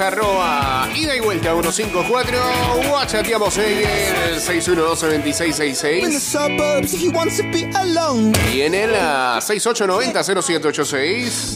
Arroba ida y vuelta 154 Whatsappeamos en el 612-2666 y en el 6890-0786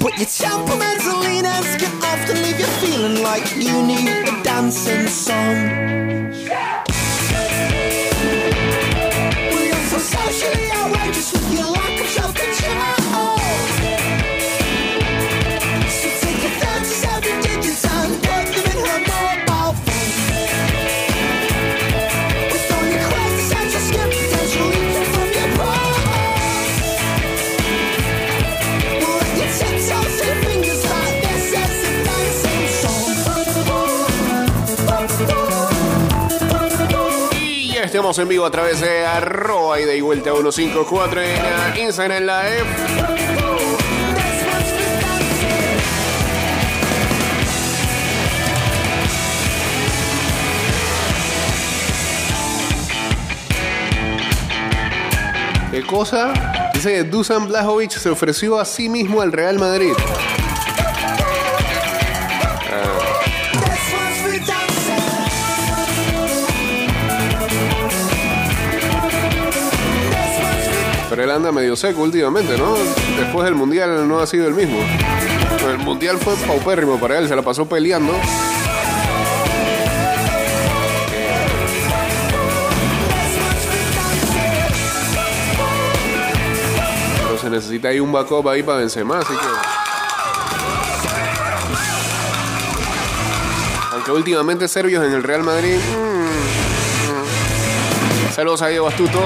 estamos en vivo a través de arroba y vuelta 154 en Instagram Live ¿Qué cosa? Dice que Dusan Blajovic se ofreció a sí mismo al Real Madrid. Pero él anda medio seco últimamente, ¿no? Después del Mundial no ha sido el mismo. El Mundial fue paupérrimo para él, se la pasó peleando. Pero se necesita ahí un backup ahí para Benzema, así que... Aunque últimamente serbios en el Real Madrid... mm, mm. Saludos a Diego Astuto.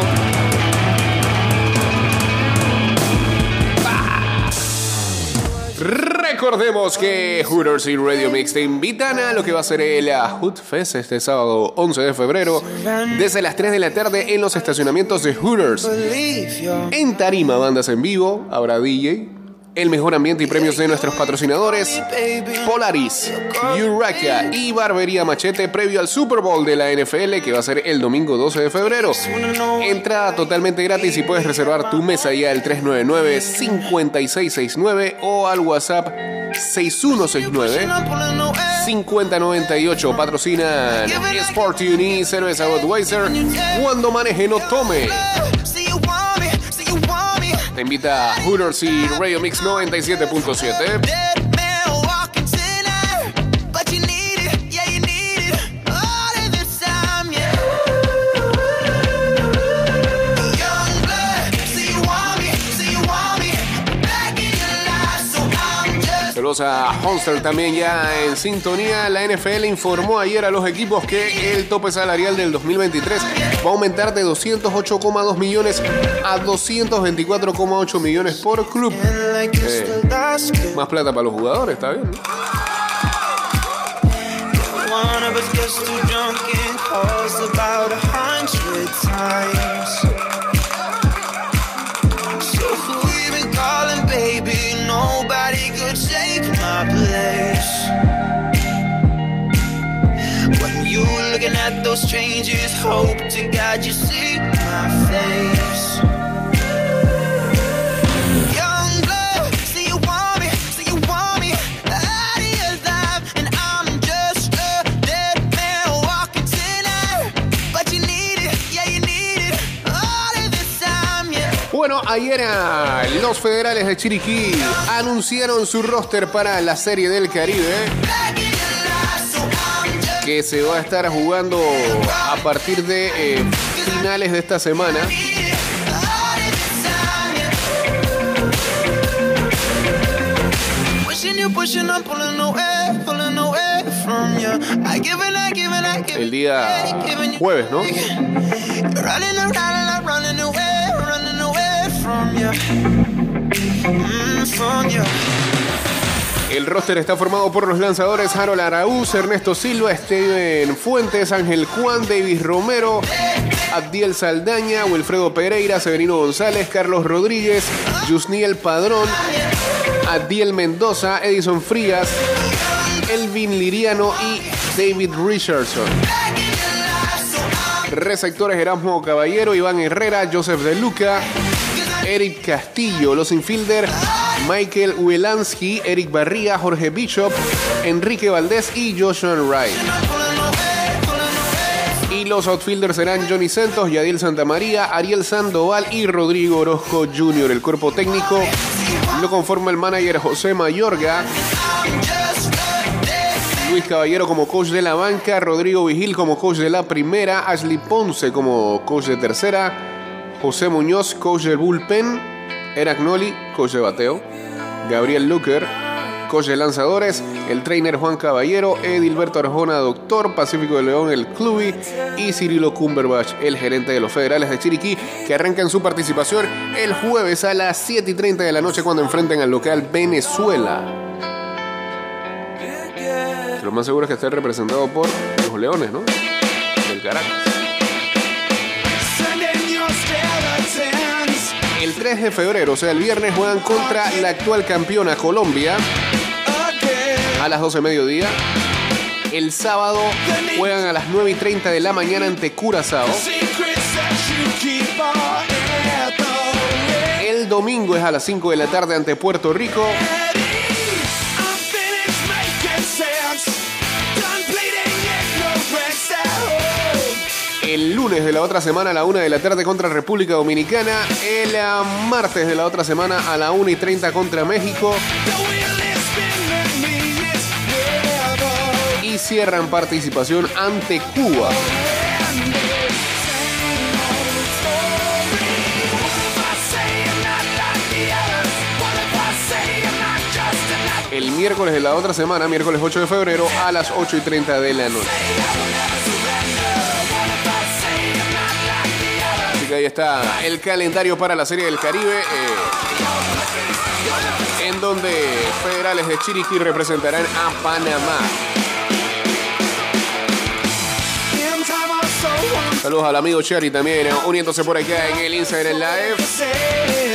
Recordemos que Hooters y Radio Mix te invitan a lo que va a ser el Hoot Fest este sábado 11 de febrero desde las 3 de la tarde en los estacionamientos de Hooters. En Tarima, bandas en vivo, habrá DJ, el mejor ambiente y premios de nuestros patrocinadores, Polaris, Eureka y Barbería Machete previo al Super Bowl de la NFL que va a ser el domingo 12 de febrero. Entrada totalmente gratis y puedes reservar tu mesa ya al 399-5669 o al WhatsApp 6169-5098. Patrocinan Sport Uni, Cerveza Budweiser. Cuando maneje no tome. Te invita a Hooters y Radio Mix 97.7. Saludos a Honster también ya en sintonía. La NFL informó ayer a los equipos que el tope salarial del 2023 va a aumentar de 208,2 millones a 224,8 millones por club. Eh. Más plata para los jugadores, está bien. Yeah you need it all of the time, yeah. Bueno, ayer ah, los federales de Chiriquí anunciaron su roster para la Serie del Caribe. Que se va a estar jugando a partir de eh, finales de esta semana. El día jueves, ¿no? El roster está formado por los lanzadores Harold Araúz, Ernesto Silva, Steven Fuentes, Ángel Juan, David Romero, Abdiel Saldaña, Wilfredo Pereira, Severino González, Carlos Rodríguez, Yusniel Padrón, Abdiel Mendoza, Edison Frías, Elvin Liriano y David Richardson. Receptores Erasmo Caballero, Iván Herrera, Joseph De Luca, Eric Castillo. Los infielder Michael Wielansky, Eric Barría, Jorge Bishop, Enrique Valdés y Joshua Wright. Y los outfielders serán Johnny Santos, Yadiel Santamaría, Ariel Sandoval y Rodrigo Orozco Jr. El cuerpo técnico lo conforma el manager José Mayorga. Luis Caballero como coach de la banca, Rodrigo Vigil como coach de la primera, Ashley Ponce como coach de tercera, José Muñoz, coach del bullpen, Eric Noli, coach de bateo, Gabriel Luker, coach lanzadores, el trainer Juan Caballero, Edilberto Arjona, doctor, Pacífico de León, el Cluby, y Cirilo Cumberbach, el gerente de los federales de Chiriquí, que arrancan su participación el jueves a las 7 y 30 de la noche cuando enfrenten al local Venezuela. Lo más seguro es que esté representado por los Leones, ¿no? Del Caracas. El 3 de febrero, o sea, el viernes, juegan contra la actual campeona Colombia a las 12 de mediodía. El sábado juegan a las 9 y 30 de la mañana ante Curazao. El domingo es a las 5 de la tarde ante Puerto Rico. El lunes de la otra semana a la 1 de la tarde contra República Dominicana. El eh, martes de la otra semana a la 1 y 30 contra México. Y cierran participación ante Cuba. El miércoles de la otra semana, miércoles 8 de febrero, a las 8 y 30 de la noche. Que ahí está el calendario para la Serie del Caribe. eh, en donde federales de Chiriquí representarán a Panamá. Saludos al amigo Cherry también, eh, uniéndose por acá en el Instagram Live.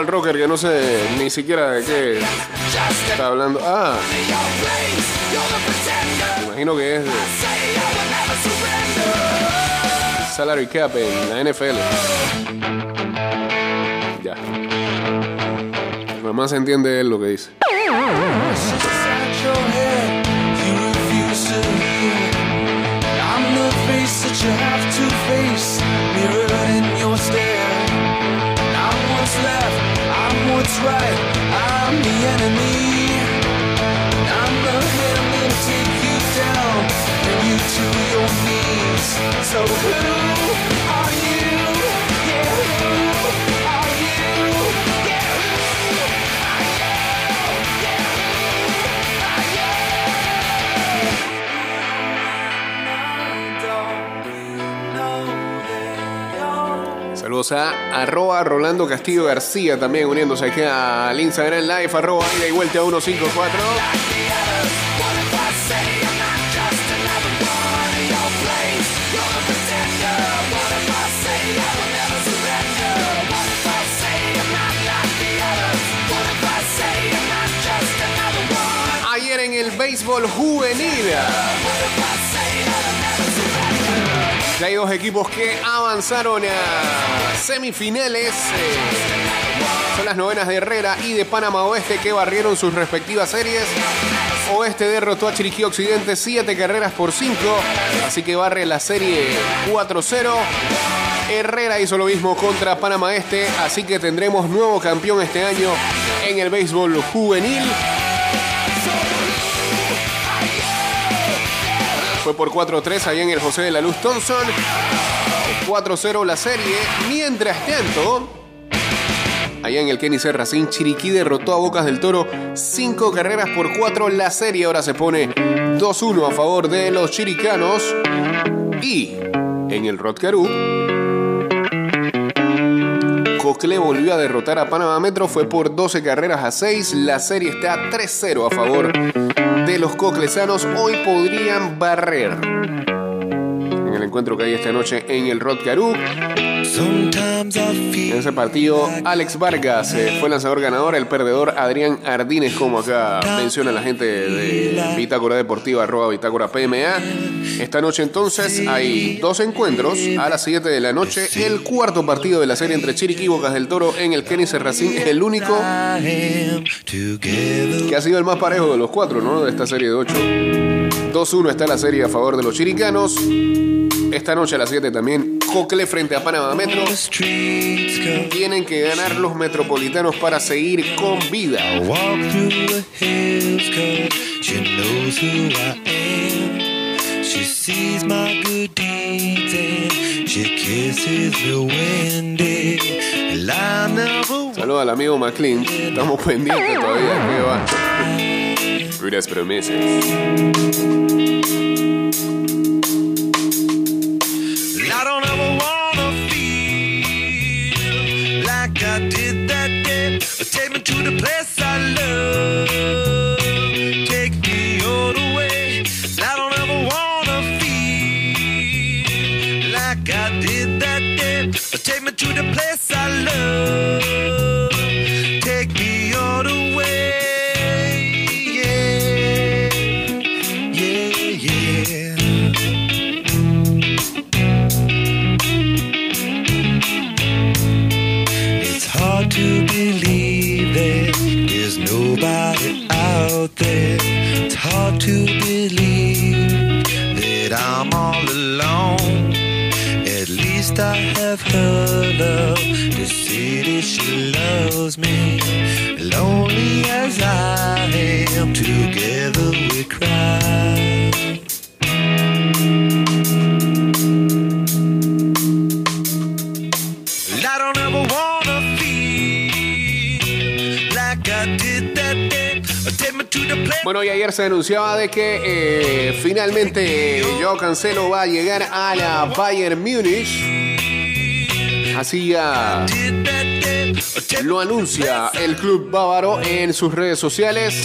Al rocker que no sé ni siquiera de qué está hablando. Ah, me imagino que es de salary cap en la NFL. Ya. Más se entiende él lo que dice. Right, I'm the enemy. I'm the hammer to take you down, bring you to your knees. So who A arroba Rolando Castillo García también uniéndose aquí al Instagram Live, arroba ida y vuelta 154. Ayer en el béisbol juvenil. Ya hay dos equipos que avanzaron a semifinales. eh, son las novenas de Herrera y de Panamá Oeste que barrieron sus respectivas series. Oeste derrotó a Chiriquí Occidente 7 carreras por 5, así que barre la serie 4-0. Herrera hizo lo mismo contra Panamá Este, así que tendremos nuevo campeón este año en el béisbol juvenil. Por 4-3 ahí en el José de la Luz Thompson. 4-0 la serie. Mientras tanto, allá en el Kenny Serracín, Chiriquí derrotó a Bocas del Toro 5 carreras por 4. La serie ahora se pone 2-1 a favor de los chiricanos. Y en el Rotcarú, Cocle volvió a derrotar a Panamá Metro, fue por 12 carreras a 6. La serie está 3-0 a favor los coclesanos. Hoy podrían barrer. En el encuentro que hay esta noche en el I en ese partido, Alex Vargas eh, fue lanzador ganador, el perdedor Adrián Ardínez, como acá menciona la gente de Bitácora Deportiva, arroba Bitácora PMA. Esta noche entonces hay dos encuentros a las 7 de la noche. El cuarto partido de la serie entre Chiriquí y Bocas del Toro en el Kenny Serracín es el único que ha sido el más parejo de los cuatro, ¿no? De esta serie de 8. 2-1 está la serie a favor de los chiricanos. Esta noche a las 7 también Cocle frente a Panamá Metro. Tienen que ganar los metropolitanos para seguir con vida. Saludos al amigo McLean. Estamos pendientes todavía. ¿Qué va? Puras promesas. The place I. Bueno, y ayer se anunciaba de que eh, finalmente Joao Cancelo va a llegar a la Bayern Múnich. Take, lo anuncia el club bávaro en sus redes sociales.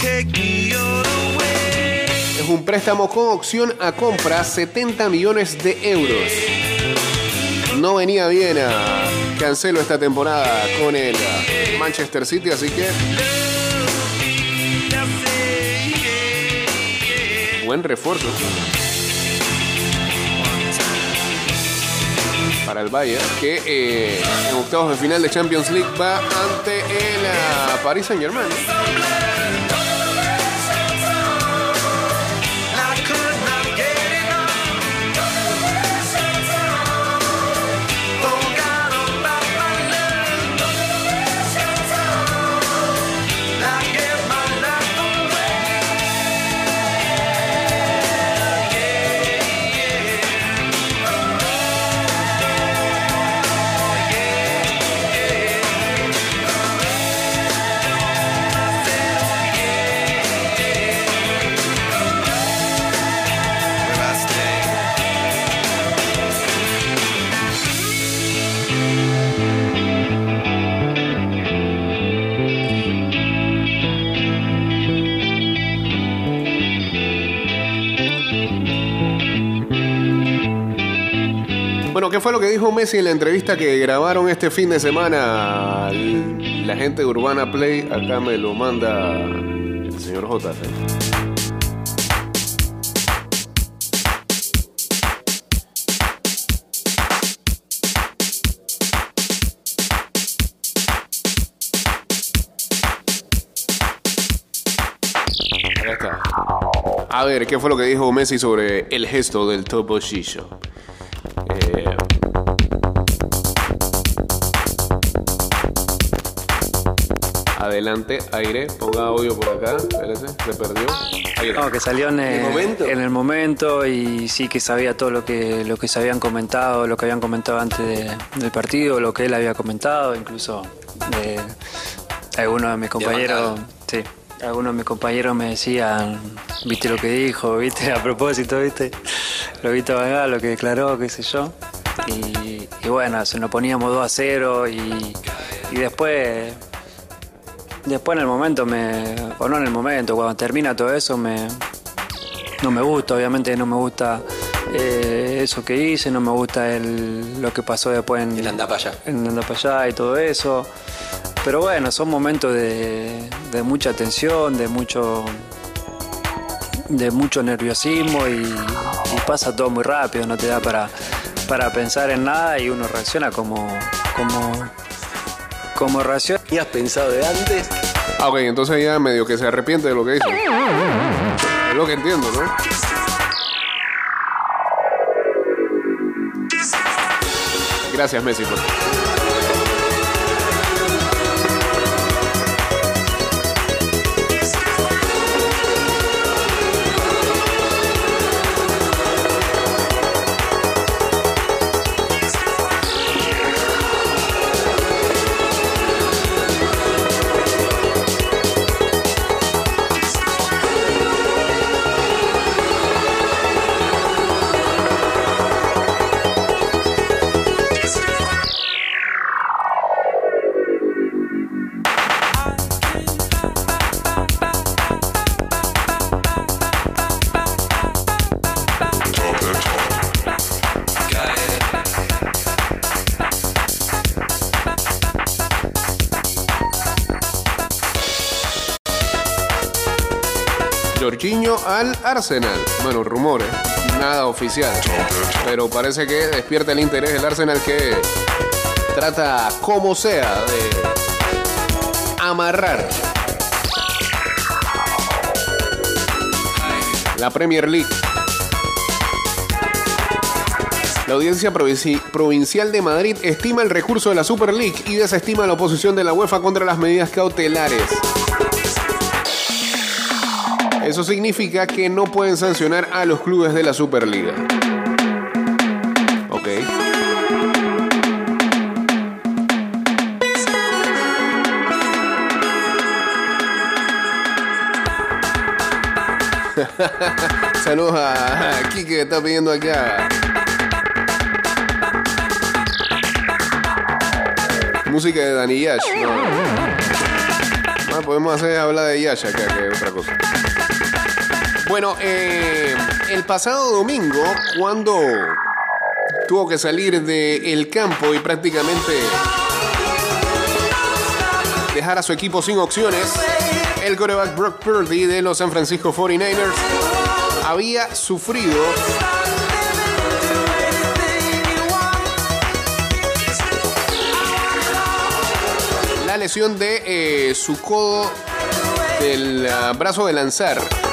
Es un préstamo con opción a compra 70 millones de euros. No venía bien a Cancelo esta temporada con el Manchester City, así que buen refuerzo el Bayern, que eh, en octavos de final de Champions League va ante el uh, Paris Saint Germain. Bueno, ¿qué fue lo que dijo Messi en la entrevista que grabaron este fin de semana? La gente de Urbana Play, acá me lo manda el señor está. A ver, ¿qué fue lo que dijo Messi sobre el gesto del Topo Adelante, aire, ponga audio por acá. Espérate, se perdió. No, que salió en el, momento? en el momento y sí que sabía todo lo que, lo que se habían comentado, lo que habían comentado antes de- del partido, lo que él había comentado, incluso algunos de mis compañeros, sí, algunos de mis compañeros me decían, viste lo que dijo, viste, a propósito, viste, lo viste lo que declaró, qué sé yo. Y, y bueno, se nos poníamos 2 a 0 y, y después Después en el momento me. o no en el momento, cuando termina todo eso me. No me gusta, obviamente no me gusta eh, eso que hice, no me gusta el, lo que pasó después en. El anda pa' allá. En anda para allá y todo eso. Pero bueno, son momentos de, de mucha tensión, de mucho. de mucho nerviosismo y, y pasa todo muy rápido, no te da para, para pensar en nada y uno reacciona como. como. como reacciona. ¿Y has pensado de antes? Ah, ok, entonces ya medio que se arrepiente de lo que hizo. Es lo que entiendo, ¿no? Gracias, Messi. Jorginho al Arsenal. Bueno, rumores, nada oficial. Pero parece que despierta el interés del Arsenal que trata como sea de amarrar la Premier League. La audiencia provinci- provincial de Madrid estima el recurso de la Super League y desestima la oposición de la UEFA contra las medidas cautelares. Eso significa que no pueden sancionar a los clubes de la Superliga. Ok. Saludos a, Kike que está pidiendo acá. Música de Danny Yash. No. Ah, podemos hacer hablar de Yash acá que otra cosa. Bueno, eh, el pasado domingo, cuando tuvo que salir del campo y prácticamente dejar a su equipo sin opciones, el coreback Brock Purdy de los San Francisco 49ers había sufrido la lesión de eh, su codo del ah, brazo de lanzar.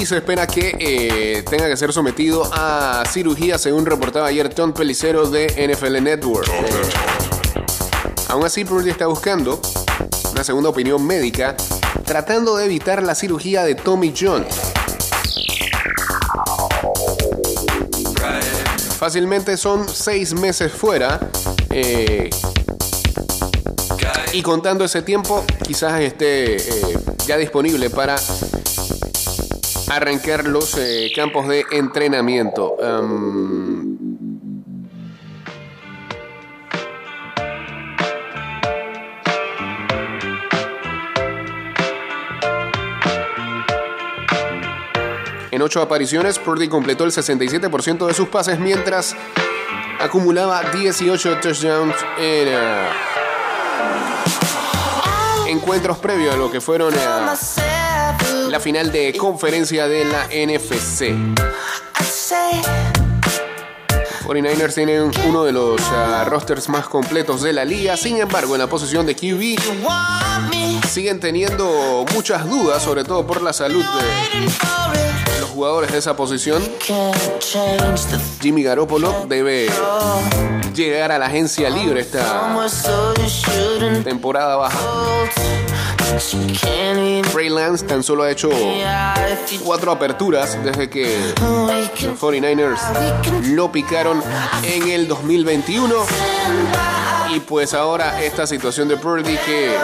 Y se espera que eh, tenga que ser sometido a cirugía, según reportaba ayer Tom Pelicero de NFL Network. Aún así, Purdy está buscando una segunda opinión médica, tratando de evitar la cirugía de Tommy John. Fácilmente son seis meses fuera. eh, y contando ese tiempo, quizás esté eh, ya disponible para arrancar los eh, campos de entrenamiento. Am, en ocho apariciones, Purdy completó el 67% de sus pases mientras acumulaba 18 touchdowns en eh, encuentros previos a lo que fueron eh, la final de conferencia de la NFC. 49ers tienen uno de los ah, rosters más completos de la liga, sin embargo, en la posición de QB siguen teniendo muchas dudas, sobre todo por la salud de los jugadores de esa posición. Jimmy Garoppolo debe llegar a la agencia libre esta temporada baja. Hold. But you can't even Trey Lance tan solo ha hecho cuatro aperturas desde que los 49ers we can lo picaron en el 2021. Y pues ahora esta situación de Purdy que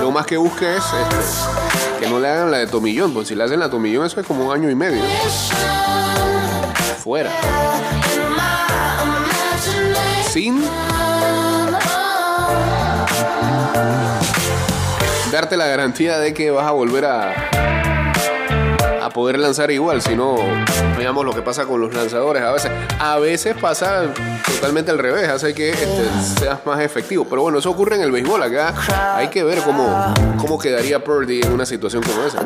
lo más que busca es este, que no le hagan la de Tomillón. Pues si le hacen la Tomillón eso es como un año y medio. Fuera. Sin darte la garantía de que vas a volver a, a poder lanzar igual. Si no, veamos lo que pasa con los lanzadores. A veces, a veces pasa totalmente al revés, hace que este, seas más efectivo. Pero bueno, eso ocurre en el béisbol. Acá hay que ver cómo, cómo quedaría Purdy en una situación como esa.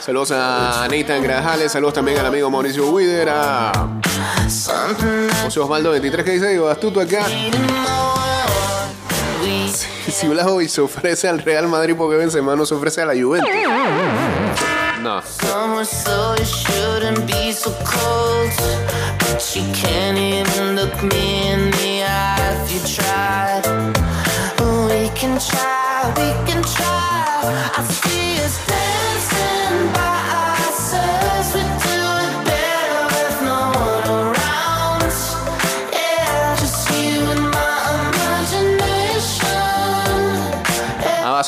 Saludos a Nathan Grajales, saludos también al amigo Mauricio Wider, a José Osvaldo 23 que dice, digo, astuto acá. Si Blajovic se ofrece al Real Madrid porque Benzema no se ofrece a la Juventus. No. Somewhere so you shouldn't be so cold. But you can't even look me in the eye if you tried. We can try, we can try. I see us dancing by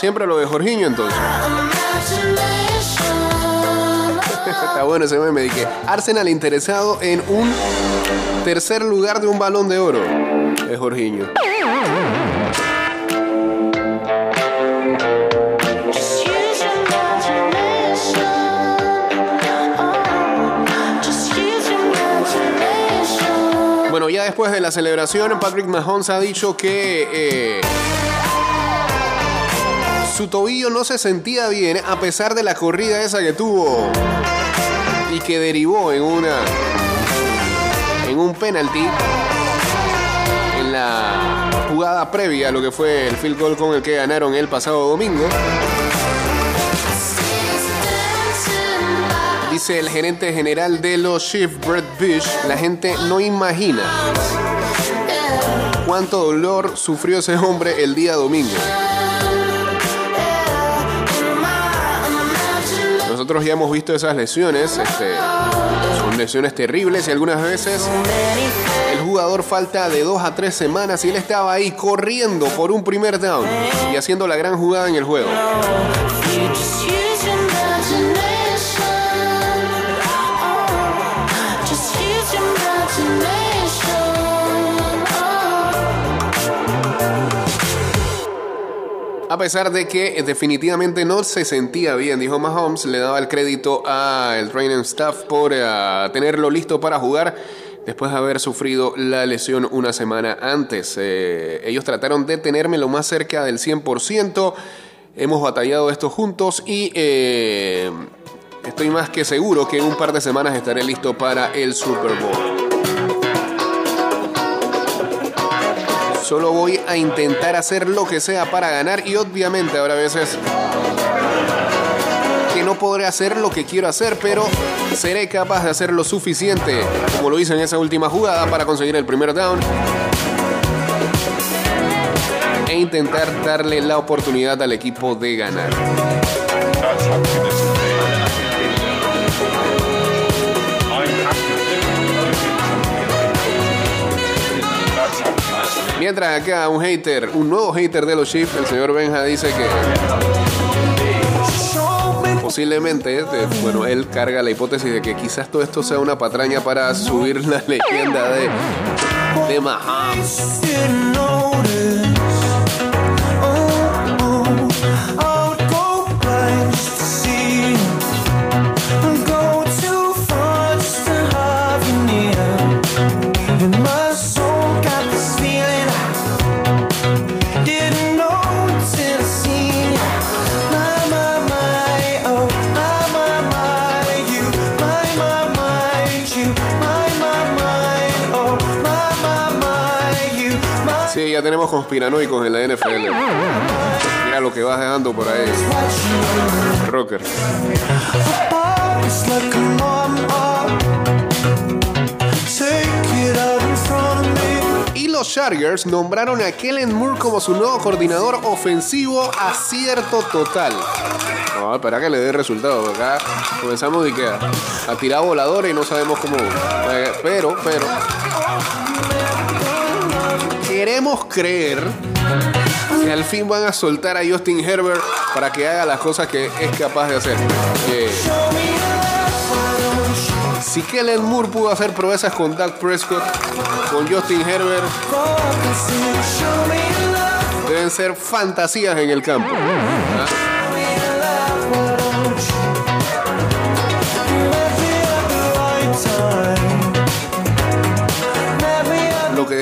siempre lo de Jorginho entonces. Está bueno ese meme de que Arsenal interesado en un tercer lugar de un balón de oro. Es Jorginho. Bueno, ya después de la celebración, Patrick Mahomes ha dicho que eh, su tobillo no se sentía bien a pesar de la corrida esa que tuvo y que derivó en una en un penalti en la jugada previa a lo que fue el field goal con el que ganaron el pasado domingo. Dice el gerente general de los Chiefs, Brett Bish, la gente no imagina cuánto dolor sufrió ese hombre el día domingo. Nosotros ya hemos visto esas lesiones, este, son lesiones terribles y algunas veces el jugador falta de dos a tres semanas y él estaba ahí corriendo por un primer down y haciendo la gran jugada en el juego. A pesar de que eh, definitivamente no se sentía bien, dijo Mahomes, le daba el crédito al training staff por eh, tenerlo listo para jugar después de haber sufrido la lesión una semana antes. Eh, ellos trataron de tenerme lo más cerca del 100%. Hemos batallado esto juntos y estoy más que seguro que en un par de semanas estaré listo para el Super Bowl. Solo voy a intentar hacer lo que sea para ganar y obviamente habrá veces que no podré hacer lo que quiero hacer, pero seré capaz de hacer lo suficiente, como lo hice en esa última jugada, para conseguir el primer down e intentar darle la oportunidad al equipo de ganar. Mientras acá un hater, un nuevo hater de los Chiefs, el señor Benja dice que posiblemente, este, bueno, él carga la hipótesis de que quizás todo esto sea una patraña para subir la leyenda de, de Mahomes. Tenemos conspiranoicos en la NFL. Mira lo que vas dejando por ahí. Rocker. Y los Chargers nombraron a Kellen Moore como su nuevo coordinador ofensivo acierto total. No, espera que le dé resultado. Acá comenzamos de que a, tirar voladores y no sabemos cómo. pero, pero. Queremos creer que al fin van a soltar a Justin Herbert para que haga las cosas que es capaz de hacer. Eh, si Kellen Moore pudo hacer proezas con Dak Prescott, con Justin Herbert, deben ser fantasías en el campo. ¿Ah?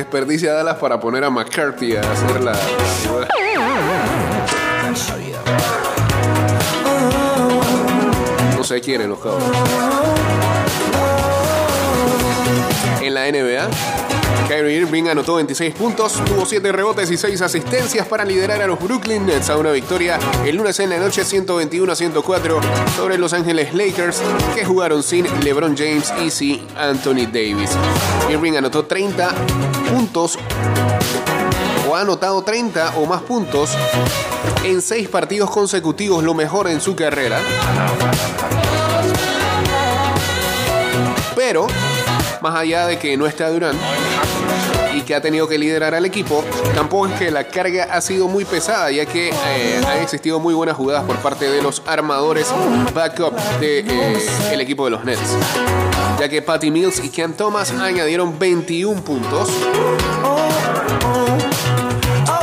Desperdicia Dallas para poner a McCarthy a hacer la. No se quieren los cabros. En la NBA, Kyrie Irving anotó 26 puntos, tuvo 7 rebotes y 6 asistencias para liderar a los Brooklyn Nets a una victoria el lunes en la noche 121 a 104 sobre Los Ángeles Lakers que jugaron sin LeBron James y sin Anthony Davis. Irving anotó 30 puntos o ha anotado 30 o más puntos en 6 partidos consecutivos, lo mejor en su carrera. Pero, más allá de que no está Durant que ha tenido que liderar al equipo, tampoco es que la carga ha sido muy pesada, ya que eh, han existido muy buenas jugadas por parte de los armadores backup del equipo de los Nets. Ya que Patty Mills y Cam Thomas añadieron 21 puntos.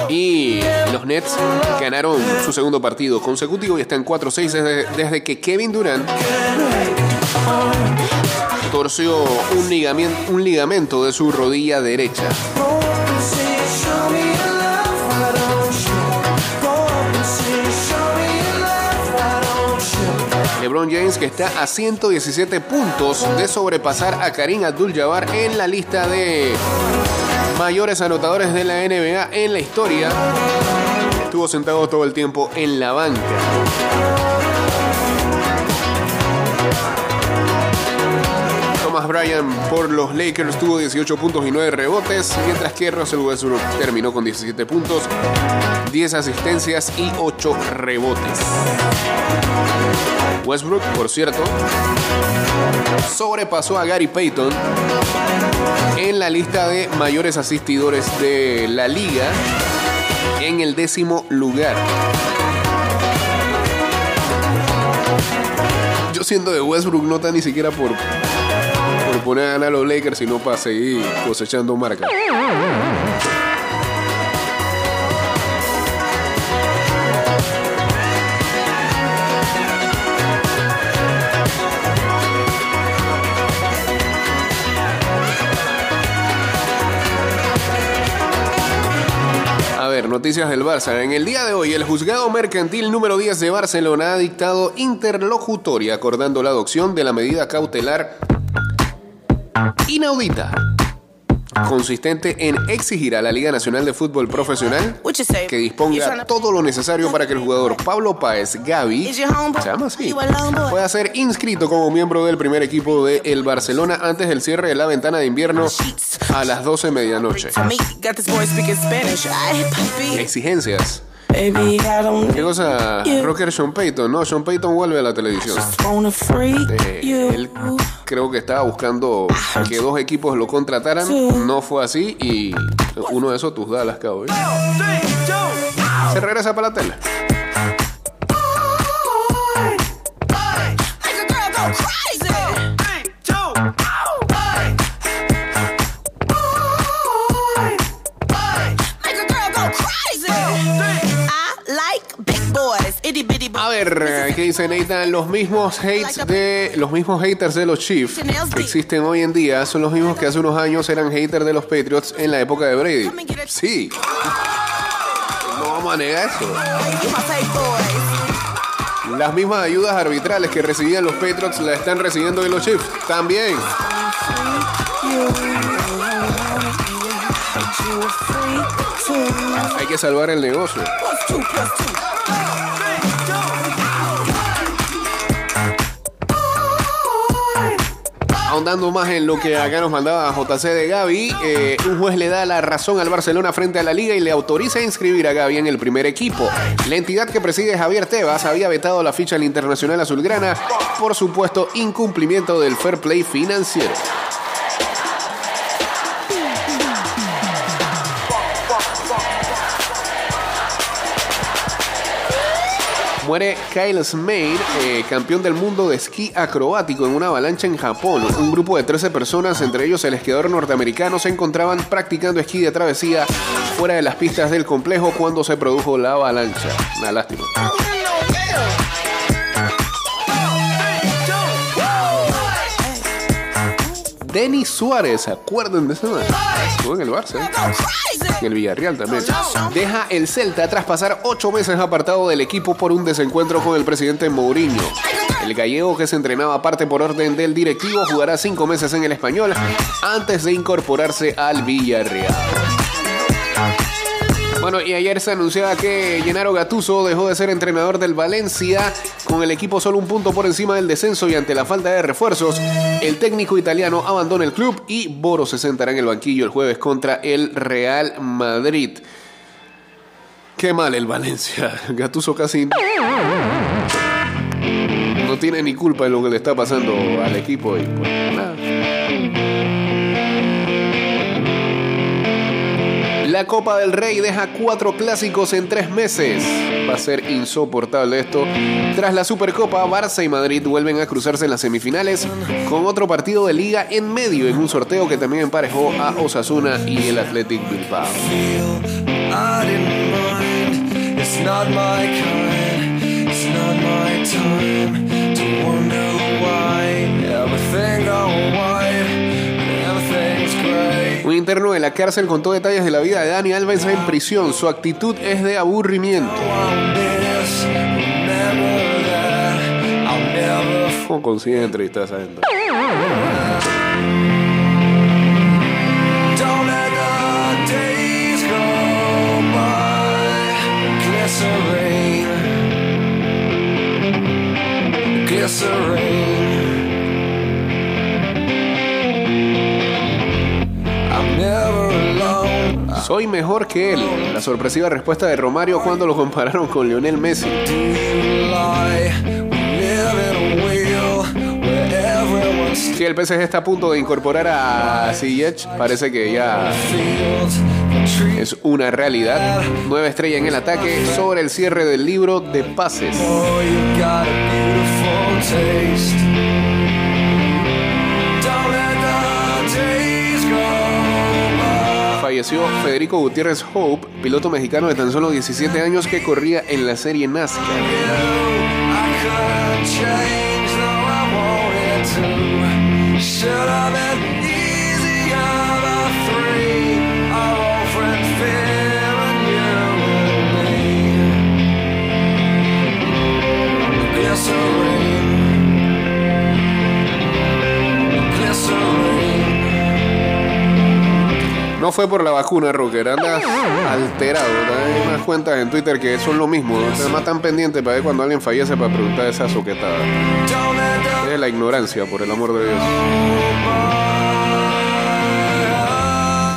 Y los Nets ganaron su segundo partido consecutivo y están 4-6 desde, desde que Kevin Durant torció un ligamento, de su rodilla derecha. LeBron James que está a 117 puntos de sobrepasar a Karim Abdul-Jabbar en la lista de mayores anotadores de la NBA en la historia. Estuvo sentado todo el tiempo en la banca. Thomas Bryan por los Lakers tuvo 18 puntos y 9 rebotes, mientras que Russell Westbrook terminó con 17 puntos, 10 asistencias y 8 rebotes. Westbrook, por cierto, sobrepasó a Gary Payton en la lista de mayores asistidores de la liga en el décimo lugar. Yo siento de Westbrook no está ni siquiera por poner a los Lakers, sino para seguir cosechando marcas. Noticias del Barça. En el día de hoy, el juzgado mercantil número 10 de Barcelona ha dictado interlocutoria acordando la adopción de la medida cautelar inaudita, consistente en exigir a la Liga Nacional de Fútbol Profesional que disponga todo lo necesario para que el jugador Pablo Páez homeboy? se llama así, pueda ser inscrito como miembro del primer equipo de el Barcelona antes del cierre de la ventana de invierno a las 12 de medianoche. Exigencias. ¿Qué cosa? Rocker Sean Payton, no, Sean Payton vuelve a la televisión. Eh, él creo que estaba buscando que dos equipos lo contrataran, no fue así y uno de esos tus Dallas Cowboys. Se regresa para la tele. Dice Nathan? Los mismos hates de los mismos haters de los Chiefs que existen hoy en día son los mismos que hace unos años eran haters de los Patriots en la época de Brady. Sí. No vamos a negar eso. Las mismas ayudas arbitrales que recibían los Patriots las están recibiendo hoy los Chiefs. También. Hay que salvar el negocio. Ahondando más en lo que acá nos mandaba JC de Gaby, eh, un juez le da la razón al Barcelona frente a la liga y le autoriza a inscribir a Gaby en el primer equipo. La entidad que preside Javier Tebas había vetado la ficha al Internacional Azulgrana por supuesto incumplimiento del fair play financiero. Muere Kyle Smaid, eh, campeón del mundo de esquí acrobático en una avalancha en Japón. Un grupo de 13 personas, entre ellos el esquiador norteamericano, se encontraban practicando esquí de travesía fuera de las pistas del complejo cuando se produjo la avalancha. Una lástima. Denis Suárez, ¿se acuerdan de ese man? Estuvo en el Barça, ¿eh? en el Villarreal también. Deja el Celta tras pasar ocho meses apartado del equipo por un desencuentro con el presidente Mourinho. El gallego que se entrenaba aparte por orden del directivo jugará cinco meses en el español antes de incorporarse al Villarreal. Bueno, y ayer se anunciaba que Gennaro Gattuso dejó de ser entrenador del Valencia con el equipo solo un punto por encima del descenso y ante la falta de refuerzos, el técnico italiano abandona el club y Boro se sentará en el banquillo el jueves contra el Real Madrid. Qué mal el Valencia. Gattuso casi no tiene ni culpa de lo que le está pasando al equipo y pues nada. La Copa del Rey deja cuatro clásicos en tres meses. Va a ser insoportable esto. Tras la Supercopa, Barça y Madrid vuelven a cruzarse en las semifinales con otro partido de liga en medio en un sorteo que también emparejó a Osasuna y el Athletic Bilbao. Un interno de la cárcel contó detalles de la vida de Dani Alves en prisión. Su actitud es de aburrimiento. ¿Cómo entrevistar a esa gente? Soy mejor que él. La sorpresiva respuesta de Romario cuando lo compararon con Lionel Messi. Si el PSG está a punto de incorporar a Ziyech, parece que ya es una realidad. Nueva estrella en el ataque sobre el cierre del libro de pases. Federico Gutiérrez Hope, piloto mexicano de tan solo 17 años que corría en la serie NASCAR. No fue por la vacuna, Rocker, andas alterado. Hay unas cuentas en Twitter que son lo mismo. ¿no? Además, tan pendiente para ver cuando alguien fallece para preguntar esa soquetada. Es la ignorancia, por el amor de Dios.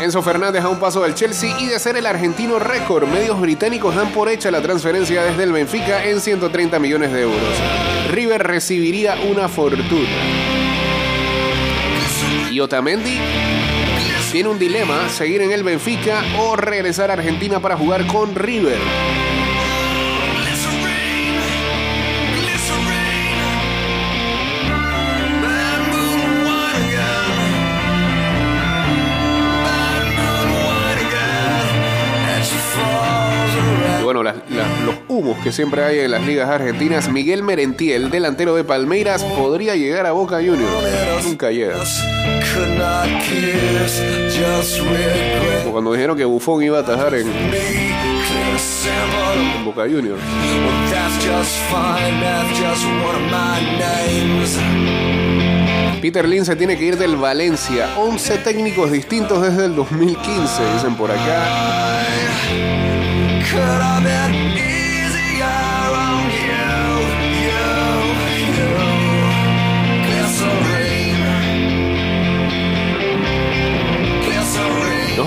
Enzo Fernández a un paso del Chelsea y de ser el argentino récord. Medios británicos dan por hecha la transferencia desde el Benfica en 130 millones de euros. River recibiría una fortuna. Y Otamendi tiene un dilema, seguir en el Benfica o regresar a Argentina para jugar con River. Los humos que siempre hay en las ligas argentinas, Miguel Merentiel, delantero de Palmeiras, podría llegar a Boca Juniors. Nunca llega. Cuando dijeron que Buffon iba a atajar en, en Boca Juniors. Peter Lin se tiene que ir del Valencia. 11 técnicos distintos desde el 2015, dicen por acá. Could have been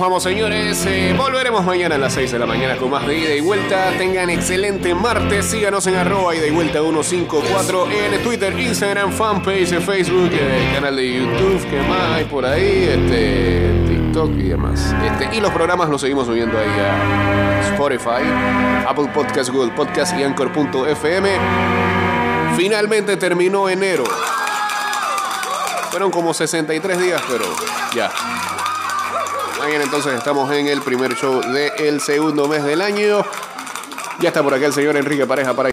vamos, señores. Eh, volveremos mañana a las 6 de la mañana con más de ida y vuelta. Tengan excelente martes. Síganos en arroba ida y vuelta 154 en Twitter, Instagram, fanpage, Facebook, eh, canal de YouTube. ¿Qué más hay por ahí? Este, TikTok y demás. Este, y los programas los seguimos subiendo ahí a Spotify, Apple Podcast, Google Podcast y Anchor.fm. Finalmente terminó enero. Fueron como 63 días, pero ya. Mañana entonces estamos en el primer show del segundo mes del año. Ya está por acá el señor Enrique Pareja para